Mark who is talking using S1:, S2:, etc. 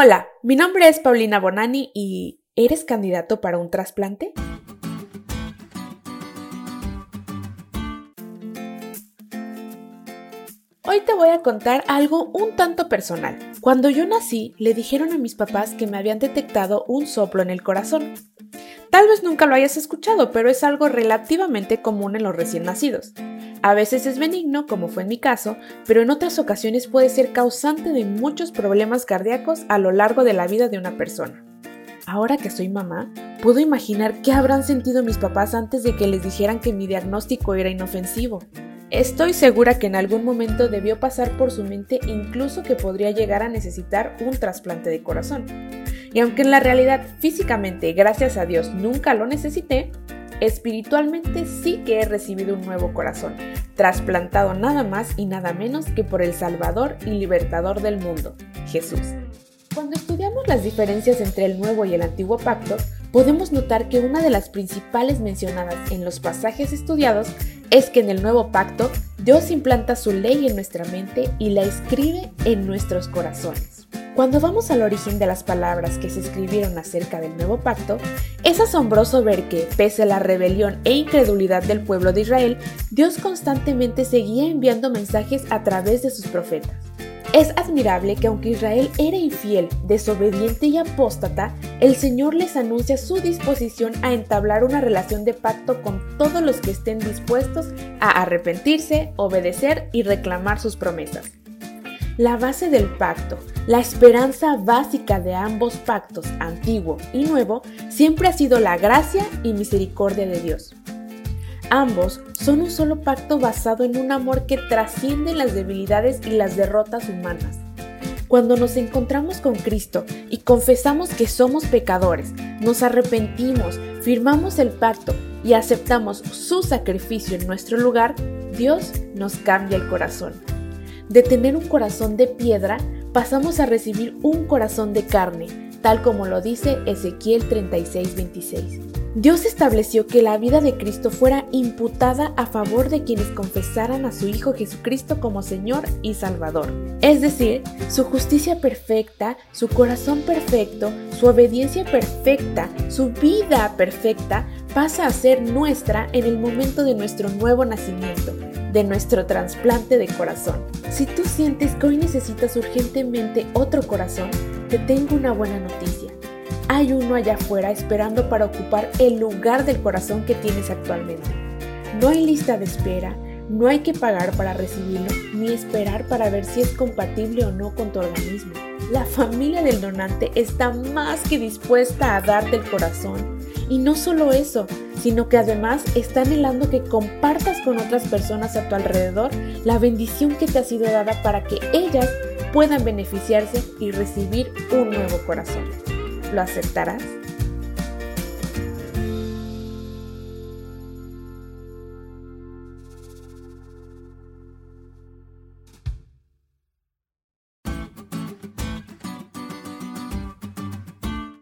S1: Hola, mi nombre es Paulina Bonani y ¿eres candidato para un trasplante? Hoy te voy a contar algo un tanto personal. Cuando yo nací, le dijeron a mis papás que me habían detectado un soplo en el corazón. Tal vez nunca lo hayas escuchado, pero es algo relativamente común en los recién nacidos. A veces es benigno, como fue en mi caso, pero en otras ocasiones puede ser causante de muchos problemas cardíacos a lo largo de la vida de una persona. Ahora que soy mamá, puedo imaginar qué habrán sentido mis papás antes de que les dijeran que mi diagnóstico era inofensivo. Estoy segura que en algún momento debió pasar por su mente incluso que podría llegar a necesitar un trasplante de corazón. Y aunque en la realidad físicamente, gracias a Dios, nunca lo necesité, espiritualmente sí que he recibido un nuevo corazón, trasplantado nada más y nada menos que por el Salvador y Libertador del mundo, Jesús. Cuando estudiamos las diferencias entre el nuevo y el antiguo pacto, podemos notar que una de las principales mencionadas en los pasajes estudiados es que en el nuevo pacto Dios implanta su ley en nuestra mente y la escribe en nuestros corazones. Cuando vamos al origen de las palabras que se escribieron acerca del nuevo pacto, es asombroso ver que, pese a la rebelión e incredulidad del pueblo de Israel, Dios constantemente seguía enviando mensajes a través de sus profetas. Es admirable que aunque Israel era infiel, desobediente y apóstata, el Señor les anuncia su disposición a entablar una relación de pacto con todos los que estén dispuestos a arrepentirse, obedecer y reclamar sus promesas. La base del pacto, la esperanza básica de ambos pactos, antiguo y nuevo, siempre ha sido la gracia y misericordia de Dios. Ambos son un solo pacto basado en un amor que trasciende las debilidades y las derrotas humanas. Cuando nos encontramos con Cristo y confesamos que somos pecadores, nos arrepentimos, firmamos el pacto y aceptamos su sacrificio en nuestro lugar, Dios nos cambia el corazón. De tener un corazón de piedra, pasamos a recibir un corazón de carne, tal como lo dice Ezequiel 36:26. Dios estableció que la vida de Cristo fuera imputada a favor de quienes confesaran a su Hijo Jesucristo como Señor y Salvador. Es decir, su justicia perfecta, su corazón perfecto, su obediencia perfecta, su vida perfecta pasa a ser nuestra en el momento de nuestro nuevo nacimiento de nuestro trasplante de corazón. Si tú sientes que hoy necesitas urgentemente otro corazón, te tengo una buena noticia. Hay uno allá afuera esperando para ocupar el lugar del corazón que tienes actualmente. No hay lista de espera, no hay que pagar para recibirlo, ni esperar para ver si es compatible o no con tu organismo. La familia del donante está más que dispuesta a darte el corazón. Y no solo eso, sino que además está anhelando que compartas con otras personas a tu alrededor la bendición que te ha sido dada para que ellas puedan beneficiarse y recibir un nuevo corazón. ¿Lo aceptarás?